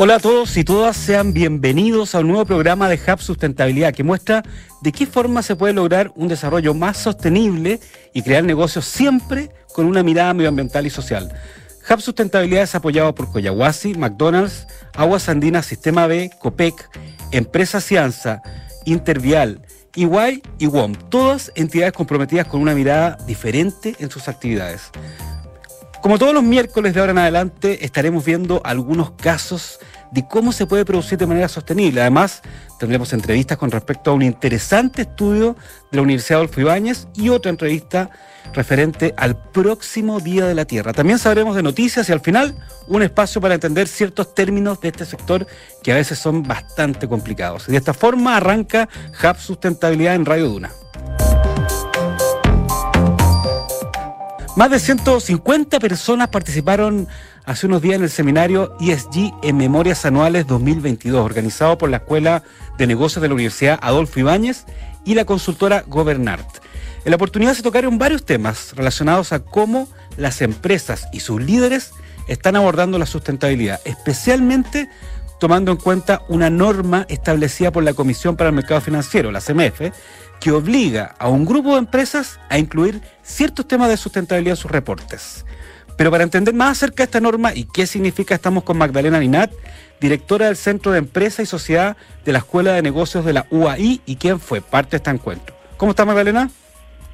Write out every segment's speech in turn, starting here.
Hola a todos y todas, sean bienvenidos a un nuevo programa de Hub Sustentabilidad que muestra de qué forma se puede lograr un desarrollo más sostenible y crear negocios siempre con una mirada medioambiental y social. Hub Sustentabilidad es apoyado por Coyahuasi, McDonald's, Aguas Andinas, Sistema B, COPEC, Empresa Cianza, Intervial, EY y WOM, todas entidades comprometidas con una mirada diferente en sus actividades. Como todos los miércoles de ahora en adelante, estaremos viendo algunos casos de cómo se puede producir de manera sostenible. Además, tendremos entrevistas con respecto a un interesante estudio de la Universidad Adolfo Ibáñez y otra entrevista referente al próximo Día de la Tierra. También sabremos de noticias y al final un espacio para entender ciertos términos de este sector que a veces son bastante complicados. Y de esta forma arranca Hub Sustentabilidad en Radio Duna. Más de 150 personas participaron hace unos días en el seminario ESG en Memorias Anuales 2022, organizado por la Escuela de Negocios de la Universidad Adolfo Ibáñez y la consultora Governart. En la oportunidad se tocaron varios temas relacionados a cómo las empresas y sus líderes están abordando la sustentabilidad, especialmente tomando en cuenta una norma establecida por la Comisión para el Mercado Financiero, la CMF, que obliga a un grupo de empresas a incluir ciertos temas de sustentabilidad en sus reportes. Pero para entender más acerca de esta norma y qué significa, estamos con Magdalena Ninat, directora del Centro de Empresa y Sociedad de la Escuela de Negocios de la UAI y quien fue parte de este encuentro. ¿Cómo está Magdalena?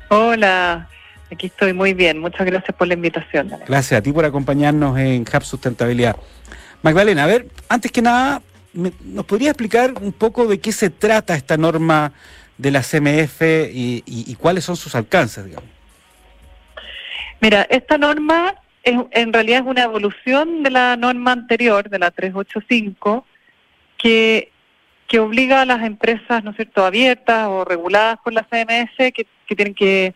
Hola, aquí estoy muy bien. Muchas gracias por la invitación. Gracias a ti por acompañarnos en Hub Sustentabilidad. Magdalena, a ver, antes que nada, ¿nos podría explicar un poco de qué se trata esta norma de la CMF y, cuáles son sus alcances, digamos? Mira, esta norma en realidad es una evolución de la norma anterior, de la 385, que, que obliga a las empresas, ¿no es cierto?, abiertas o reguladas por la CMF que, tienen que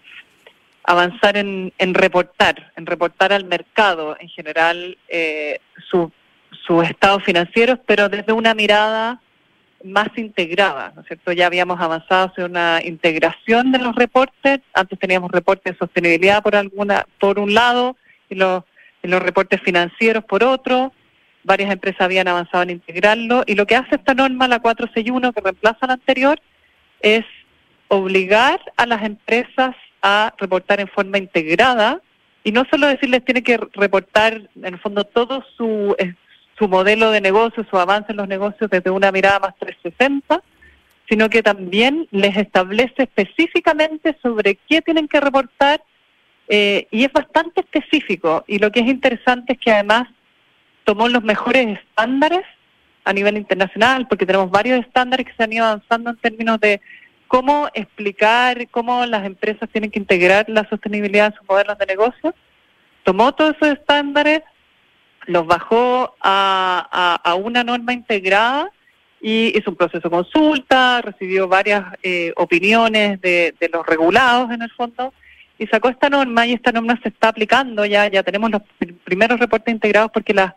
avanzar en, en, reportar, en reportar al mercado en general eh, sus estados financieros, pero desde una mirada más integrada, ¿no es cierto? Ya habíamos avanzado hacia una integración de los reportes, antes teníamos reportes de sostenibilidad por alguna por un lado y los, los reportes financieros por otro, varias empresas habían avanzado en integrarlo. Y lo que hace esta norma, la 461, que reemplaza la anterior, es obligar a las empresas a reportar en forma integrada. Y no solo decirles tiene que reportar en el fondo todo su su modelo de negocio, su avance en los negocios desde una mirada más 360, sino que también les establece específicamente sobre qué tienen que reportar eh, y es bastante específico. Y lo que es interesante es que además tomó los mejores estándares a nivel internacional, porque tenemos varios estándares que se han ido avanzando en términos de cómo explicar, cómo las empresas tienen que integrar la sostenibilidad en sus modelos de negocio. Tomó todos esos estándares, los bajó a, a, una norma integrada y hizo un proceso de consulta, recibió varias eh, opiniones de, de, los regulados en el fondo y sacó esta norma y esta norma se está aplicando. Ya ya tenemos los primeros reportes integrados porque las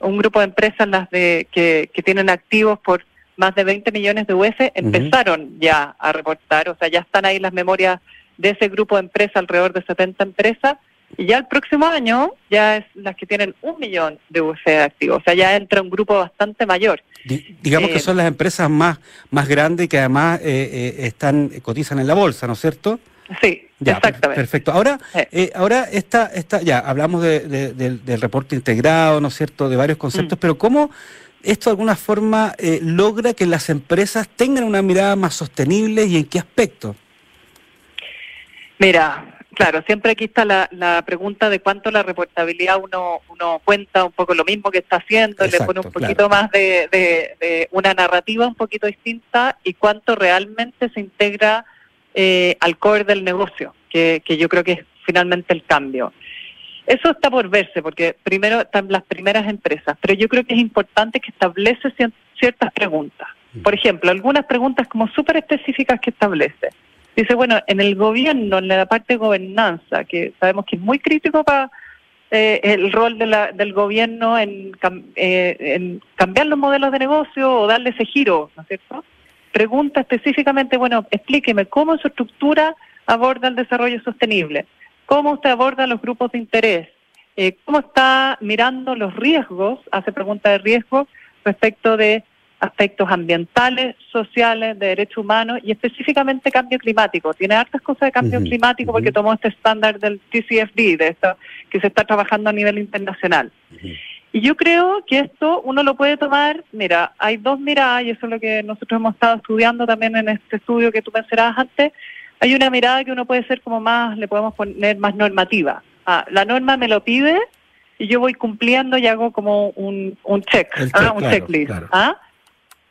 un grupo de empresas las de que, que tienen activos por más de 20 millones de UF empezaron ya a reportar, o sea, ya están ahí las memorias de ese grupo de empresas, alrededor de 70 empresas, y ya el próximo año ya es las que tienen un millón de UF activos, o sea, ya entra un grupo bastante mayor. digamos que eh, son las empresas más, más grandes que además eh, eh, están cotizan en la bolsa, ¿no es cierto? Sí, exactamente. Perfecto. Ahora, ahora esta, esta, ya hablamos de, del, reporte integrado, ¿no es cierto?, de varios conceptos, mm. pero ¿cómo esto de alguna forma logra que las empresas tengan una mirada más sostenible y en qué aspecto? Mira, Claro, siempre aquí está la, la, pregunta de cuánto la reportabilidad uno, uno cuenta un poco lo mismo que está haciendo, le pone un poquito más de, de, una narrativa un poquito distinta y cuánto realmente se integra eh, al core del negocio, que, que yo creo que es finalmente el cambio. Eso está por verse, porque primero están las primeras empresas, pero yo creo que es importante que establece ciertas preguntas. Mm. Por ejemplo, algunas preguntas como súper específicas que establece. Dice, bueno, en el gobierno, en la parte de gobernanza, que sabemos que es muy crítico para eh, el rol de la, del gobierno en, eh, en cambiar los modelos de negocio o darle ese giro, ¿no es cierto? Pregunta específicamente, bueno, explíqueme cómo su estructura aborda el desarrollo sostenible, cómo usted aborda los grupos de interés, eh, cómo está mirando los riesgos, hace preguntas de riesgo respecto de aspectos ambientales, sociales, de derechos humanos y específicamente cambio climático. Tiene hartas cosas de cambio climático porque tomó este estándar del TCFD, de esto que se está trabajando a nivel internacional. Y yo creo que esto uno lo puede tomar, mira, hay dos miradas, y eso es lo que nosotros hemos estado estudiando también en este estudio que tú mencionabas antes. Hay una mirada que uno puede ser como más, le podemos poner más normativa. Ah, la norma me lo pide y yo voy cumpliendo y hago como un, un check, ¿ah? un checklist. ¿ah?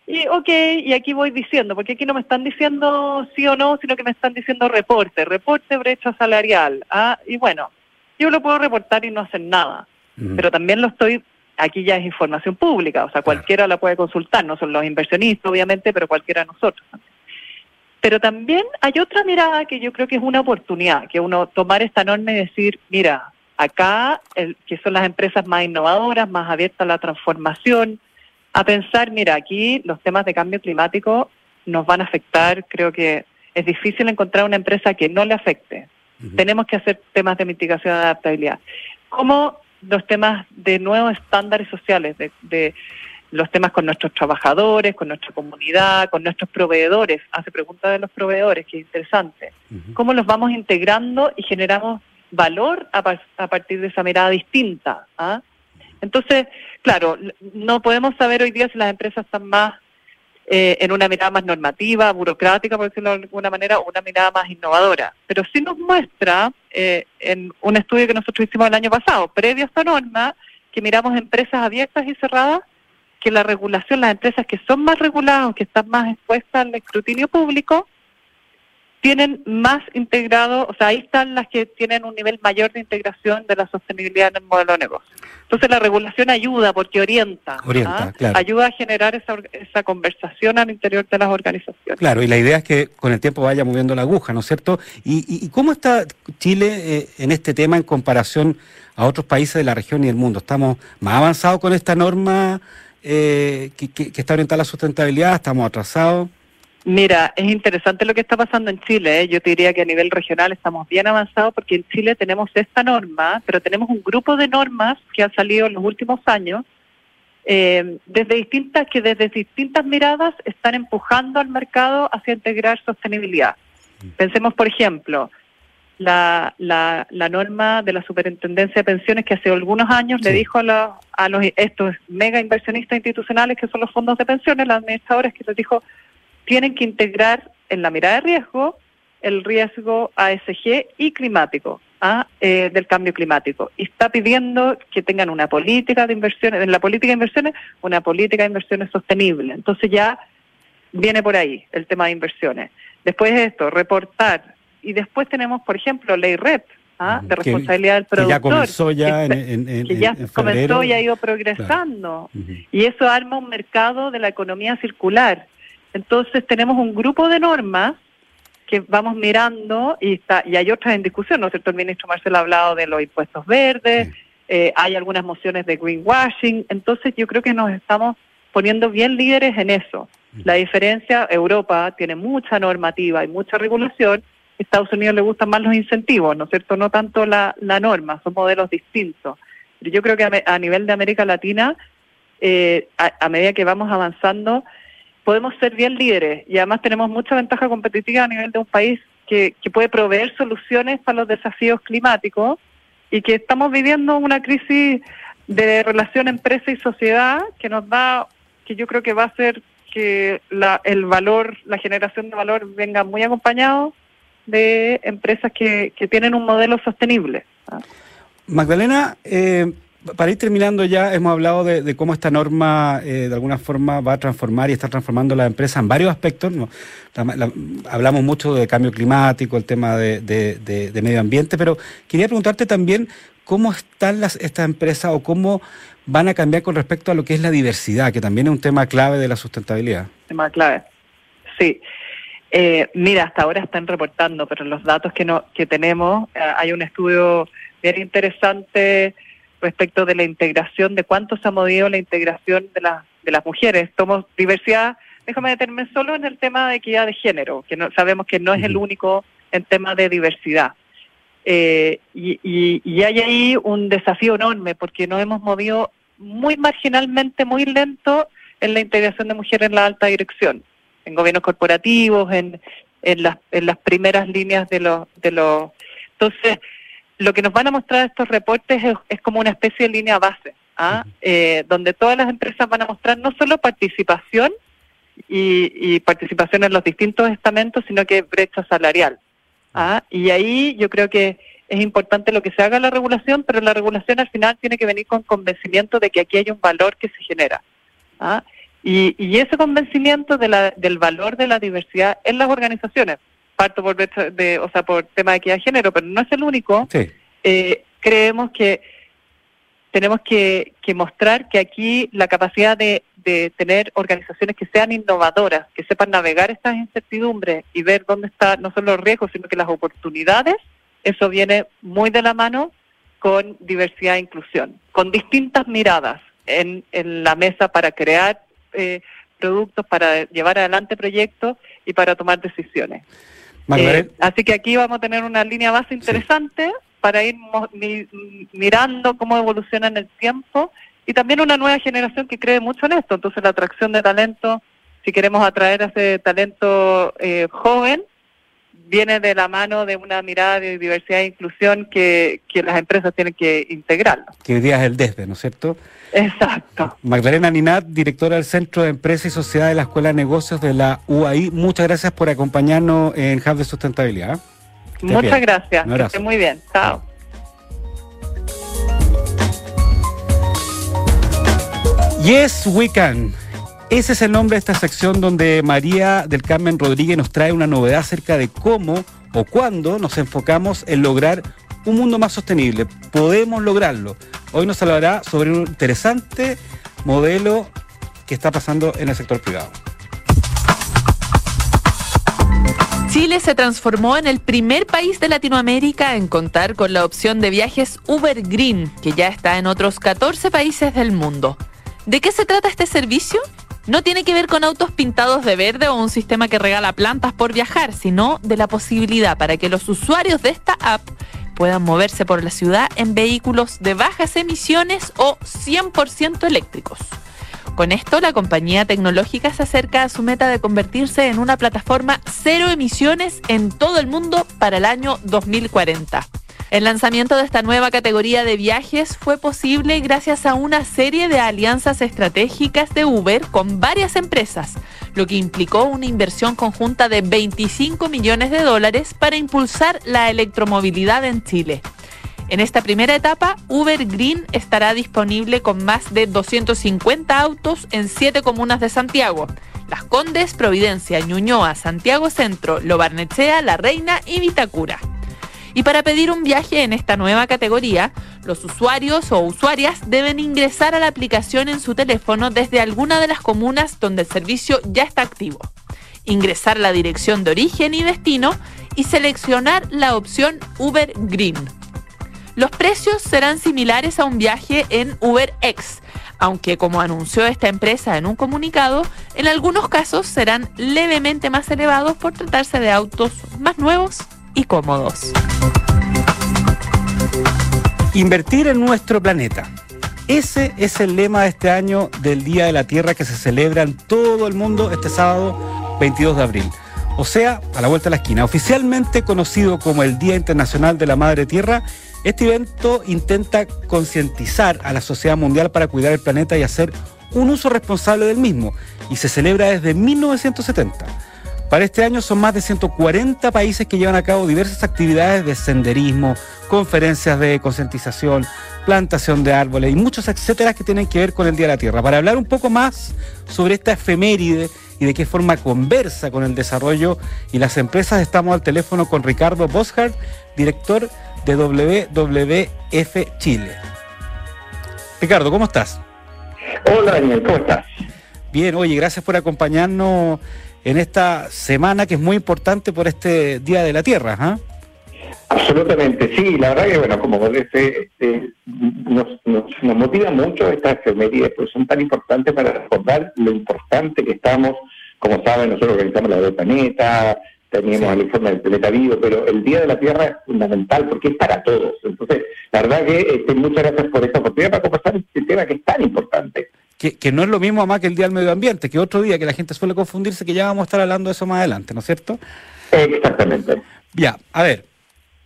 Y ok, y aquí voy diciendo, porque aquí no me están diciendo sí o no, sino que me están diciendo reporte, reporte brecha salarial. ¿ah? Y bueno, yo lo puedo reportar y no hacer nada, pero también lo estoy, aquí ya es información pública, o sea, cualquiera la puede consultar, no son los inversionistas obviamente, pero cualquiera de nosotros. Pero también hay otra mirada que yo creo que es una oportunidad, que uno tomar esta norma y decir, mira, acá, el, que son las empresas más innovadoras, más abiertas a la transformación, a pensar, mira, aquí los temas de cambio climático nos van a afectar, creo que es difícil encontrar una empresa que no le afecte. Tenemos que hacer temas de mitigación de adaptabilidad. Como los temas de nuevos estándares sociales, de, los temas con nuestros trabajadores, con nuestra comunidad, con nuestros proveedores. Hace pregunta de los proveedores, que es interesante. ¿Cómo los vamos integrando y generamos valor a, a partir de esa mirada distinta? ¿ah? Entonces, claro, no podemos saber hoy día si las empresas están más eh, en una mirada más normativa, burocrática, por decirlo de alguna manera, una mirada más innovadora. Pero sí nos muestra eh, en un estudio que nosotros hicimos el año pasado, previo a esta norma, que miramos empresas abiertas y cerradas, que la regulación, las empresas que son más reguladas, que están más expuestas al escrutinio público, tienen más integrado, o sea, ahí están las que tienen un nivel mayor de integración de la sostenibilidad en el modelo de negocio. Entonces la regulación ayuda porque orienta, orienta ¿ah? ayuda a generar esa, esa conversación al interior de las organizaciones. Claro, y la idea es que con el tiempo vaya moviendo la aguja, ¿no es cierto? ¿Y, cómo está Chile eh, en este tema en comparación a otros países de la región y del mundo? ¿Estamos más avanzados con esta norma eh, que, que está orientada a la sustentabilidad? ¿Estamos atrasados? Mira, es interesante lo que está pasando en Chile. ¿eh? Yo te diría que a nivel regional estamos bien avanzados porque en Chile tenemos esta norma, pero tenemos un grupo de normas que han salido en los últimos años eh, desde distintas que desde distintas miradas están empujando al mercado hacia integrar sostenibilidad. Pensemos, por ejemplo, la, la, la norma de la Superintendencia de Pensiones que hace algunos años le dijo a, a los estos mega inversionistas institucionales que son los fondos de pensiones, los administradores, que les dijo tienen que integrar en la mirada de riesgo el riesgo ASG y climático, ¿ah? eh, del cambio climático. Y está pidiendo que tengan una política de inversiones, en la política de inversiones, una política de inversiones sostenible. Entonces ya viene por ahí el tema de inversiones. Después de esto, reportar. Y después tenemos, por ejemplo, ley REP, ¿ah? de responsabilidad del productor. Que ya comenzó ya en, que ya comenzó y ha ido progresando. Y eso arma un mercado de la economía circular entonces tenemos un grupo de normas que vamos mirando y está y hay otras en discusión, ¿no es cierto? El ministro Marcelo ha hablado de los impuestos verdes, eh, hay algunas mociones de greenwashing, entonces yo creo que nos estamos poniendo bien líderes en eso. La diferencia, Europa tiene mucha normativa y mucha regulación, Estados Unidos le gustan más los incentivos, ¿no es cierto? No tanto la, norma, son modelos distintos. Pero yo creo que a, nivel de América Latina, eh, a medida que vamos avanzando, podemos ser bien líderes y además tenemos mucha ventaja competitiva a nivel de un país que, puede proveer soluciones para los desafíos climáticos y que estamos viviendo una crisis de relación empresa y sociedad que nos da, que yo creo que va a hacer que la, el valor, la generación de valor venga muy acompañado de empresas que, que tienen un modelo sostenible. Magdalena, eh, para ir terminando ya, hemos hablado de, cómo esta norma eh, de alguna forma va a transformar y está transformando la empresa en varios aspectos. hablamos mucho de cambio climático, el tema de, medio ambiente, pero quería preguntarte también cómo están las, estas empresas o cómo van a cambiar con respecto a lo que es la diversidad, que también es un tema clave de la sustentabilidad. Tema clave, sí. Eh, mira, hasta ahora están reportando, pero los datos que, no, que tenemos, eh, hay un estudio bien interesante respecto de la integración, de cuánto se ha movido la integración de, la, de las mujeres. Somos diversidad, déjame detenerme solo en el tema de equidad de género, que no, sabemos que no es el único en tema de diversidad. Eh, y, y, hay ahí un desafío enorme porque nos hemos movido muy marginalmente, muy lento en la integración de mujeres en la alta dirección, en gobiernos corporativos, en, en, las, en las primeras líneas de los... De los entonces, lo que nos van a mostrar estos reportes es, como una especie de línea base, ¿ah? eh, donde todas las empresas van a mostrar no solo participación y, participación en los distintos estamentos, sino que brecha salarial. ¿ah? Y ahí yo creo que es importante lo que se haga la regulación, pero la regulación al final tiene que venir con convencimiento de que aquí hay un valor que se genera. ¿ah? Y, y, ese convencimiento de la, del valor de la diversidad en las organizaciones, parto por, de, o sea, por tema de equidad de género, pero no es el único, eh, creemos que tenemos que, que, mostrar que aquí la capacidad de, de, tener organizaciones que sean innovadoras, que sepan navegar estas incertidumbres y ver dónde están no solo los riesgos, sino que las oportunidades, eso viene muy de la mano con diversidad e inclusión, con distintas miradas en, en la mesa para crear eh, productos, para llevar adelante proyectos y para tomar decisiones. Eh, así que aquí vamos a tener una línea base interesante para ir mirando cómo evoluciona en el tiempo y también una nueva generación que cree mucho en esto. Entonces la atracción de talento, si queremos atraer a ese talento eh, joven, viene de la mano de una mirada de diversidad e inclusión que, que las empresas tienen que integrarlo. Que hoy día es el DESDE, ¿no es cierto? Exacto. Magdalena Ninat, directora del Centro de Empresa y Sociedad de la Escuela de Negocios de la UAI, muchas gracias por acompañarnos en Hub de Sustentabilidad. Muchas gracias. Que esté muy bien. Chao. Yes, we can. Ese es el nombre de esta sección donde María del Carmen Rodríguez nos trae una novedad acerca de cómo o cuándo nos enfocamos en lograr un mundo más sostenible. Podemos lograrlo. Hoy nos hablará sobre un interesante modelo que está pasando en el sector privado. Chile se transformó en el primer país de Latinoamérica en contar con la opción de viajes Uber Green, que ya está en otros 14 países del mundo. ¿De qué se trata este servicio? No tiene que ver con autos pintados de verde o un sistema que regala plantas por viajar, sino de la posibilidad para que los usuarios de esta app puedan moverse por la ciudad en vehículos de bajas emisiones o 100% eléctricos. Con esto, la compañía tecnológica se acerca a su meta de convertirse en una plataforma cero emisiones en todo el mundo para el año 2040. El lanzamiento de esta nueva categoría de viajes fue posible gracias a una serie de alianzas estratégicas de Uber con varias empresas, lo que implicó una inversión conjunta de 25 millones de dólares para impulsar la electromovilidad en Chile. En esta primera etapa, Uber Green estará disponible con más de 250 autos en siete comunas de Santiago. Las Condes, Providencia, Ñuñoa, Santiago Centro, Lobarnechea, La Reina y Vitacura. Y para pedir un viaje en esta nueva categoría, los usuarios o usuarias deben ingresar a la aplicación en su teléfono desde alguna de las comunas donde el servicio ya está activo. Ingresar la dirección de origen y destino y seleccionar la opción Uber Green. Los precios serán similares a un viaje en UberX, aunque como anunció esta empresa en un comunicado, en algunos casos serán levemente más elevados por tratarse de autos más nuevos y cómodos. Invertir en nuestro planeta. Ese es el lema de este año del Día de la Tierra que se celebra en todo el mundo este sábado 22 de abril. O sea, a la vuelta de la esquina. Oficialmente conocido como el Día Internacional de la Madre Tierra, este evento intenta concientizar a la sociedad mundial para cuidar el planeta y hacer un uso responsable del mismo. Y se celebra desde 1970. Para este año son más de 140 países que llevan a cabo diversas actividades de senderismo, conferencias de concientización, plantación de árboles y muchos etcétera que tienen que ver con el Día de la Tierra. Para hablar un poco más sobre esta efeméride y de qué forma conversa con el desarrollo y las empresas, estamos al teléfono con Ricardo Boschart, director de WWF Chile. Ricardo, ¿cómo estás? Hola Daniel, ¿cómo estás? Bien, oye, gracias por acompañarnos en esta semana que es muy importante por este Día de la Tierra. ¿ah? Absolutamente, sí, la verdad que, bueno, como vos decís, este, nos, nos, motiva mucho estas efemérides, pues son tan importantes para recordar lo importante que estamos, como saben, nosotros organizamos la del planeta, teníamos el informe del planeta vivo, pero el Día de la Tierra es fundamental porque es para todos. Entonces, la verdad que este, muchas gracias por esta oportunidad para conversar este tema que es tan importante. Que, no es lo mismo más que el Día del Medio Ambiente, que otro día que la gente suele confundirse, que ya vamos a estar hablando de eso más adelante, ¿no es cierto? Exactamente. Ya, a ver,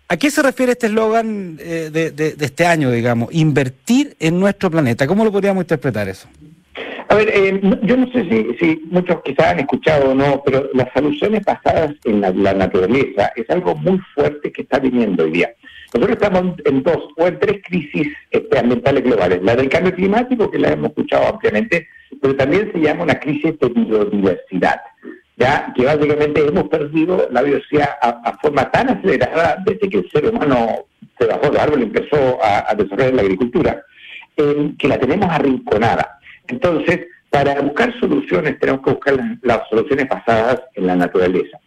¿a qué se refiere este eslogan eh, de, este año, digamos? Invertir en nuestro planeta. ¿Cómo lo podríamos interpretar eso? A ver, eh, yo no sé si, muchos quizás han escuchado o no, pero las soluciones basadas en la, naturaleza es algo muy fuerte que está viniendo hoy día. Nosotros estamos en dos o en tres crisis este, ambientales globales. La del cambio climático, que la hemos escuchado ampliamente, pero también se llama una crisis de biodiversidad, ya que básicamente hemos perdido la biodiversidad a, forma tan acelerada desde que el ser humano se bajó del árbol y empezó a, desarrollar la agricultura, que la tenemos arrinconada. Entonces, para buscar soluciones tenemos que buscar las, soluciones basadas en la naturaleza.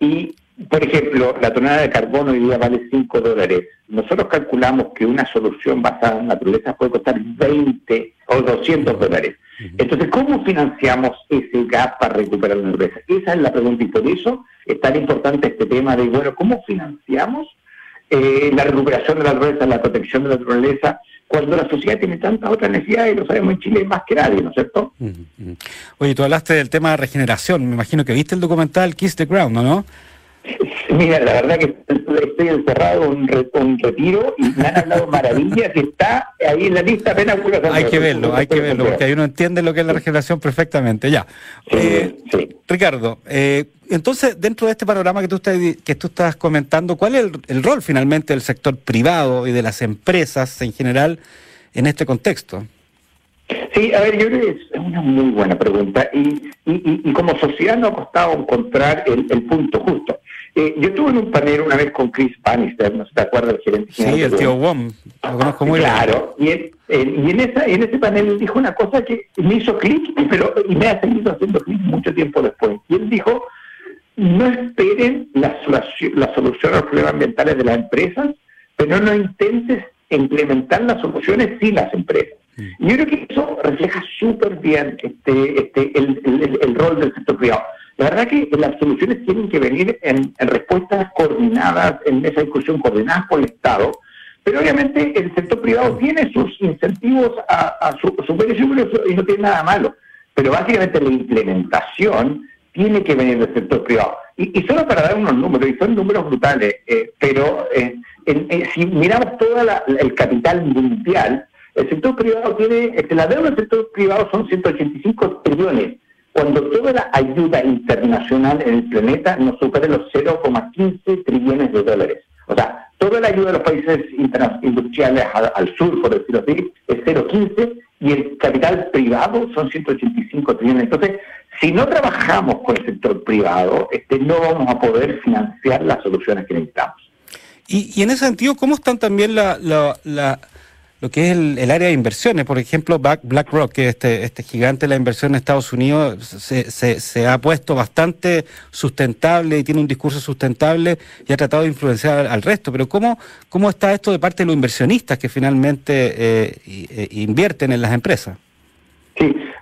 Y, por ejemplo, la tonelada de carbono hoy día vale 5 dólares. Nosotros calculamos que una solución basada en la naturaleza puede costar 20 o 200 dólares. Entonces, ¿cómo financiamos ese gap para recuperar la naturaleza? Esa es la pregunta y por eso es tan importante este tema de, bueno, ¿cómo financiamos eh, la recuperación de la naturaleza, la protección de la naturaleza cuando la sociedad tiene tantas otras necesidades, y lo sabemos en Chile más que nadie, ¿no es cierto? Oye, tú hablaste del tema de regeneración, me imagino que viste el documental Kiss the Ground, ¿no? Mira, la verdad que estoy encerrado en un, retiro y me han hablado maravillas y está ahí en la lista apenas Hay que verlo, hay que verlo, porque ahí uno entiende lo que es la regeneración perfectamente. Ya. Eh, Ricardo, eh, entonces, dentro de este panorama que tú estás, que tú estás comentando, ¿cuál es el, rol finalmente del sector privado y de las empresas en general en este contexto? Sí, a ver, yo creo que es una muy buena pregunta y, y, como sociedad nos ha costado encontrar el, punto justo. Eh, yo estuve en un panel una vez con Chris Bannister, no te acuerdas, el gerente Sí, el tío Wom, lo conozco muy bien. Claro, y, y en, esa, en ese panel él dijo una cosa que me hizo clic, pero y me ha seguido haciendo clic mucho tiempo después. Y él dijo, no esperen la, la solución a los problemas ambientales de las empresas, pero no intentes implementar las soluciones sin las empresas. Mm. Yo creo que eso refleja súper bien este, este, el, rol del sector privado. La verdad que las soluciones tienen que venir en, respuestas coordinadas, en esa discusión coordinada por el Estado, pero obviamente el sector privado tiene sus incentivos a, su, su beneficio y no tiene nada malo. Pero básicamente la implementación tiene que venir del sector privado. Y, solo para dar unos números, y son números brutales, eh, pero eh, eh, si miramos todo el capital mundial, el sector privado tiene, este, la deuda del sector privado son 185 trillones, cuando toda la ayuda internacional en el planeta nos supera los 0,15 trillones de dólares. O sea, toda la ayuda de los países industriales al, sur, por decirlo así, es 0,15 y el capital privado son 185 trillones. Entonces, si no trabajamos con el sector privado, este, no vamos a poder financiar las soluciones que necesitamos. Y, en ese sentido, ¿cómo están también la, lo que es el, área de inversiones? Por ejemplo, BlackRock, que es este, este gigante de la inversión en Estados Unidos, se, se, ha puesto bastante sustentable y tiene un discurso sustentable y ha tratado de influenciar al, resto. Pero ¿cómo, ¿cómo está esto de parte de los inversionistas que finalmente eh, eh, invierten en las empresas?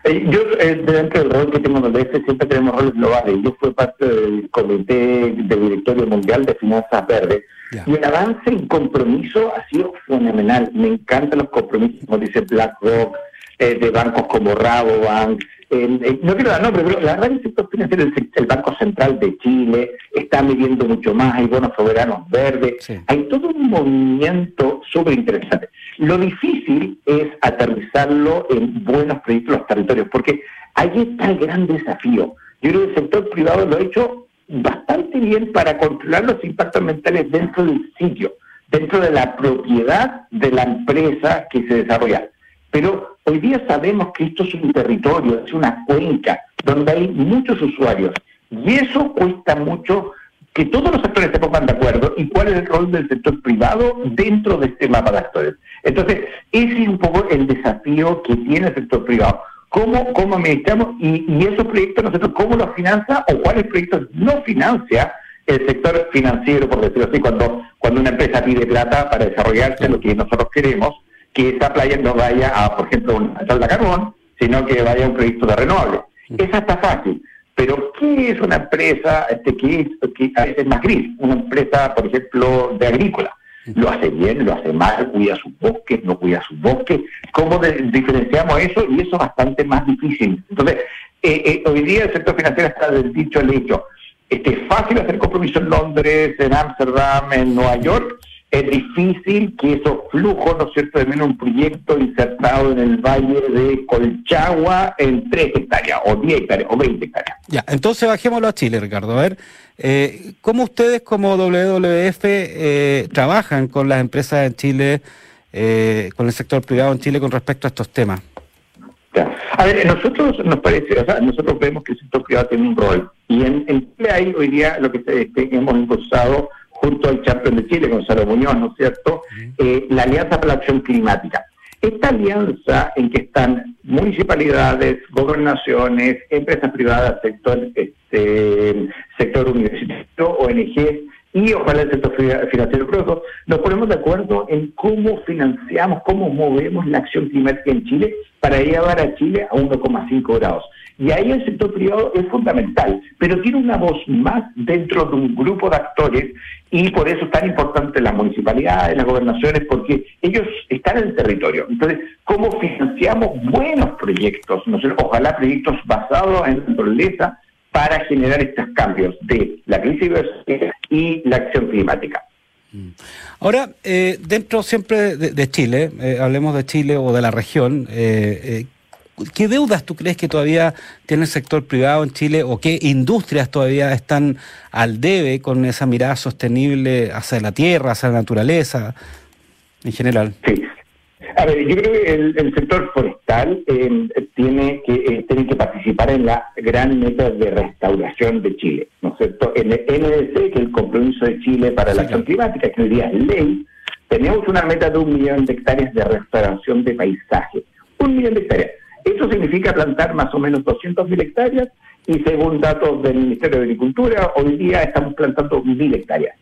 Eh, yo eh, dentro del rol que tengo en el DF siempre tenemos roles globales. Yo fui parte del comité del directorio mundial de finanzas verdes y el avance en compromiso ha sido fenomenal. Me encantan los compromisos, como dice BlackRock, eh, de bancos como Rabobank, no quiero dar nombre, pero la verdad el sector financiero, el, Banco Central de Chile está midiendo mucho más, hay bonos soberanos verdes, hay todo un movimiento súper interesante. Lo difícil es aterrizarlo en buenos proyectos en los territorios, porque ahí está el gran desafío. Yo creo que el sector privado lo ha hecho bastante bien para controlar los impactos ambientales dentro del sitio, dentro de la propiedad de la empresa que se desarrolla. Pero hoy día sabemos que esto es un territorio, es una cuenca donde hay muchos usuarios y eso cuesta mucho que todos los actores se pongan de acuerdo y cuál es el rol del sector privado dentro de este mapa de actores. Entonces, ese es un poco el desafío que tiene el sector privado. ¿Cómo, cómo administramos y, y esos proyectos nosotros cómo los financia o cuáles proyectos no financia el sector financiero, por decirlo así, cuando, cuando una empresa pide plata para desarrollarse lo que nosotros queremos, que esa playa no vaya a, por ejemplo, una de carbón, sino que vaya a un proyecto de renovable. Esa está fácil. Pero, ¿qué es una empresa este, que, es, que a veces más gris? Una empresa, por ejemplo, de agrícola. lo hace bien, lo hace mal, cuida sus bosques, no cuida sus bosques. ¿Cómo diferenciamos eso? Y eso es bastante más difícil. Entonces, eh, eh, hoy día el sector financiero está del dicho al hecho. Este, es fácil hacer compromiso en Londres, en Ámsterdam, en Nueva York, es difícil que esos flujos, ¿no es cierto?, de menos un proyecto insertado en el valle de Colchagua en 3 hectáreas, o 10 hectáreas, o 20 hectáreas. Ya, entonces bajémoslo a Chile, Ricardo. A ver, eh, ¿cómo ustedes como WWF eh, trabajan con las empresas en Chile, eh, con el sector privado en Chile con respecto a estos temas? A ver, nosotros nos parece, o sea, nosotros vemos que el sector privado tiene un rol. Y en, Chile hay hoy día lo que este, hemos impulsado junto al champion de Chile, Gonzalo Muñoz, ¿no es cierto?, eh, la Alianza para la Acción Climática. Esta alianza en que están municipalidades, gobernaciones, empresas privadas, sector, este, sector universitario, ONG y ojalá el sector financiero nos ponemos de acuerdo en cómo financiamos, cómo movemos la acción climática en Chile para llevar a Chile a 1,5 grados. Y ahí el sector privado es fundamental, pero tiene una voz más dentro de un grupo de actores y por eso es tan importante las municipalidades, las gobernaciones, porque ellos están en el territorio. Entonces, ¿cómo financiamos buenos proyectos? Ojalá proyectos basados en la naturaleza para generar estos cambios de la crisis y la acción climática. Mm. Ahora, eh, dentro siempre de, Chile, eh, hablemos de Chile o de la región, eh, ¿qué deudas tú crees que todavía tiene el sector privado en Chile o qué industrias todavía están al debe con esa mirada sostenible hacia la tierra, hacia la naturaleza en general? Sí. A ver, yo creo que el, sector forestal em, tiene que eh, tiene que participar en la gran meta de restauración de Chile, ¿no es cierto? En el NDC, que es el compromiso de Chile para la acción climática, que hoy día es ley, tenemos una meta de un millón de hectáreas de restauración de paisaje. Un millón de hectáreas. Eso significa plantar más o menos 200.000 hectáreas y según datos del Ministerio de Agricultura, hoy día estamos plantando 1.000 hectáreas.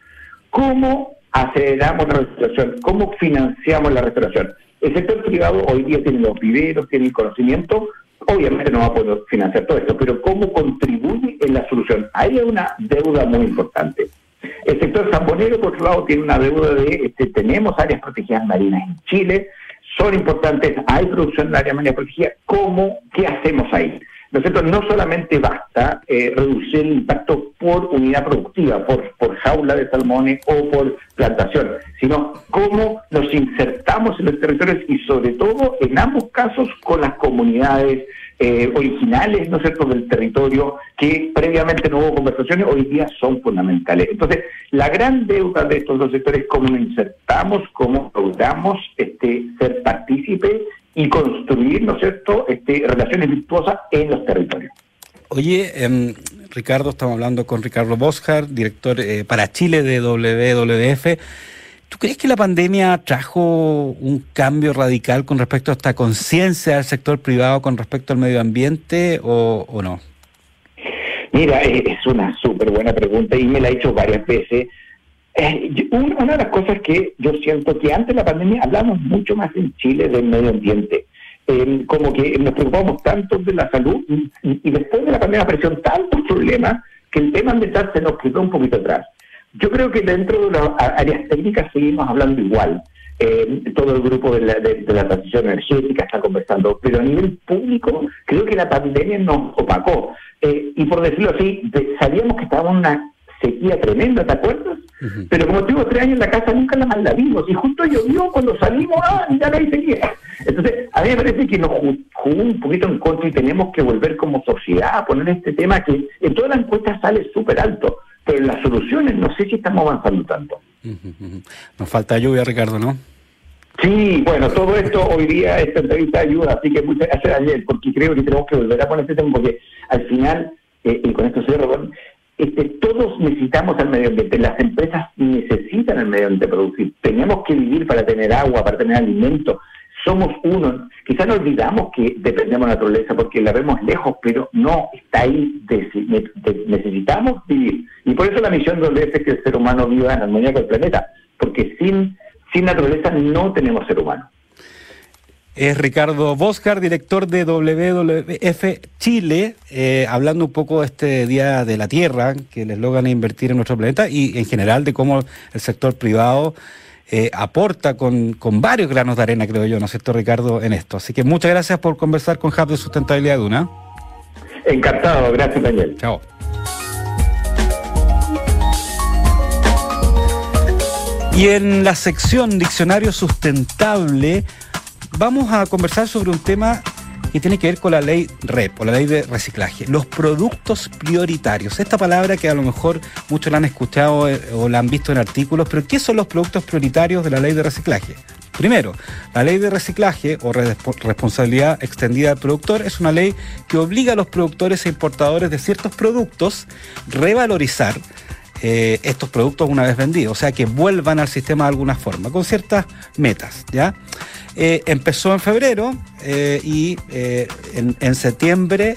¿Cómo aceleramos la restauración? ¿Cómo financiamos la restauración? El sector privado hoy día tiene los viveros, tiene el conocimiento, obviamente no va a poder financiar todo esto, pero ¿cómo contribuye en la solución? Ahí hay una deuda muy importante. El sector zambonero, por otro lado, tiene una deuda de, este, tenemos áreas protegidas marinas en Chile, son importantes, hay producción en área marina protegida, ¿cómo, qué hacemos ahí? ¿No No solamente basta eh, reducir el impacto por unidad productiva, por, por jaula de salmones o por plantación, sino cómo nos insertamos en los territorios y sobre todo en ambos casos con las comunidades eh, originales, ¿no es cierto?, del territorio que previamente no hubo conversaciones, hoy día son fundamentales. Entonces, la gran deuda de estos dos sectores es cómo nos insertamos, cómo logramos este, ser partícipes y construir, ¿no es cierto?, este, relaciones virtuosas en los territorios. Oye, em, Ricardo, estamos hablando con Ricardo Boscar, director eh, para Chile de WWF. ¿Tú crees que la pandemia trajo un cambio radical con respecto a esta conciencia del sector privado con respecto al medio ambiente o, o no? Mira, es una súper buena pregunta y me la he hecho varias veces. Eh, una de las cosas que yo siento que antes de la pandemia hablamos mucho más en Chile del medio ambiente. como que nos preocupamos tanto de la salud y, después de la pandemia aparecieron tantos problemas que el tema ambiental se nos quedó un poquito atrás. Yo creo que dentro de las áreas técnicas seguimos hablando igual. todo el grupo de la, transición energética está conversando, pero a nivel público creo que la pandemia nos opacó. Eh, y por decirlo así, sabíamos que estábamos en una sequía tremenda, ¿te acuerdas? Pero como tengo tres años en la casa, nunca la, la vimos. Y justo llovió cuando salimos, ¡ah! Ya no hay sequía. Entonces, a mí me parece que nos jugó un poquito en contra y tenemos que volver como sociedad a poner este tema que en todas las encuestas sale súper alto. Pero en las soluciones no sé si estamos avanzando tanto. Nos falta lluvia, Ricardo, ¿no? Sí, bueno, todo esto hoy día, esta entrevista ayuda, así que muchas gracias ayer, porque creo que tenemos que volver a poner este tema, porque al final, eh, y con esto cierro, este, todos necesitamos el medio ambiente, las empresas necesitan el medio ambiente producir, tenemos que vivir para tener agua, para tener alimento, somos uno. Quizás no olvidamos que dependemos de la naturaleza porque la vemos lejos, pero no, está ahí, necesitamos vivir. Y por eso la misión de es que el ser humano viva en armonía con el planeta, porque sin, sin naturaleza no tenemos ser humano es Ricardo Boscar, director de WWF Chile, eh, hablando un poco de este Día de la Tierra, que el eslogan es invertir en nuestro planeta, y en general de cómo el sector privado eh, aporta con, con, varios granos de arena, creo yo, ¿no es cierto, Ricardo, en esto? Así que muchas gracias por conversar con Hub de Sustentabilidad Duna. Encantado, gracias Daniel. Chao. Y en la sección Diccionario Sustentable vamos a conversar sobre un tema que tiene que ver con la ley REP, o la ley de reciclaje, los productos prioritarios. Esta palabra que a lo mejor muchos la han escuchado eh, o la han visto en artículos, pero ¿qué son los productos prioritarios de la ley de reciclaje? Primero, la ley de reciclaje o responsabilidad extendida del productor es una ley que obliga a los productores e importadores de ciertos productos revalorizar eh, estos productos una vez vendidos, o sea que vuelvan al sistema de alguna forma, con ciertas metas, ¿ya? Eh, empezó en febrero eh, y en, septiembre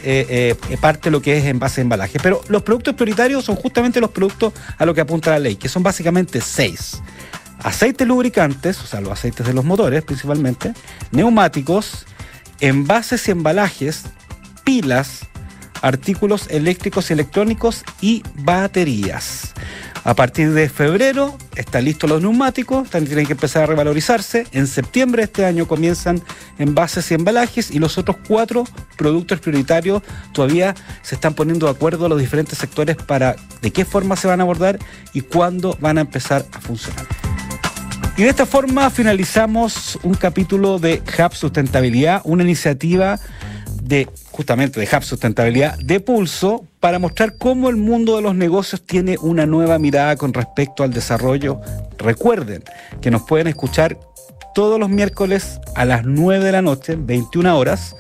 parte lo que es en base a embalaje. Pero los productos prioritarios son justamente los productos a lo que apunta la ley, que son básicamente seis. Aceites lubricantes, o sea, los aceites de los motores principalmente, neumáticos, envases y embalajes, pilas, artículos eléctricos y electrónicos y baterías. A partir de febrero están listos los neumáticos, tienen que empezar a revalorizarse. En septiembre de este año comienzan envases y embalajes y los otros cuatro productos prioritarios todavía se están poniendo de acuerdo los diferentes sectores para de qué forma se van a abordar y cuándo van a empezar a funcionar. Y de esta forma finalizamos un capítulo de Hub Sustentabilidad, una iniciativa de justamente de Hub Sustentabilidad de Pulso para mostrar cómo el mundo de los negocios tiene una nueva mirada con respecto al desarrollo. Recuerden que nos pueden escuchar todos los miércoles a las 9 de la noche, 21 horas,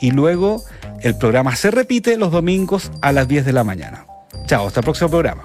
y luego el programa se repite los domingos a las 10 de la mañana. Chao, hasta el próximo programa.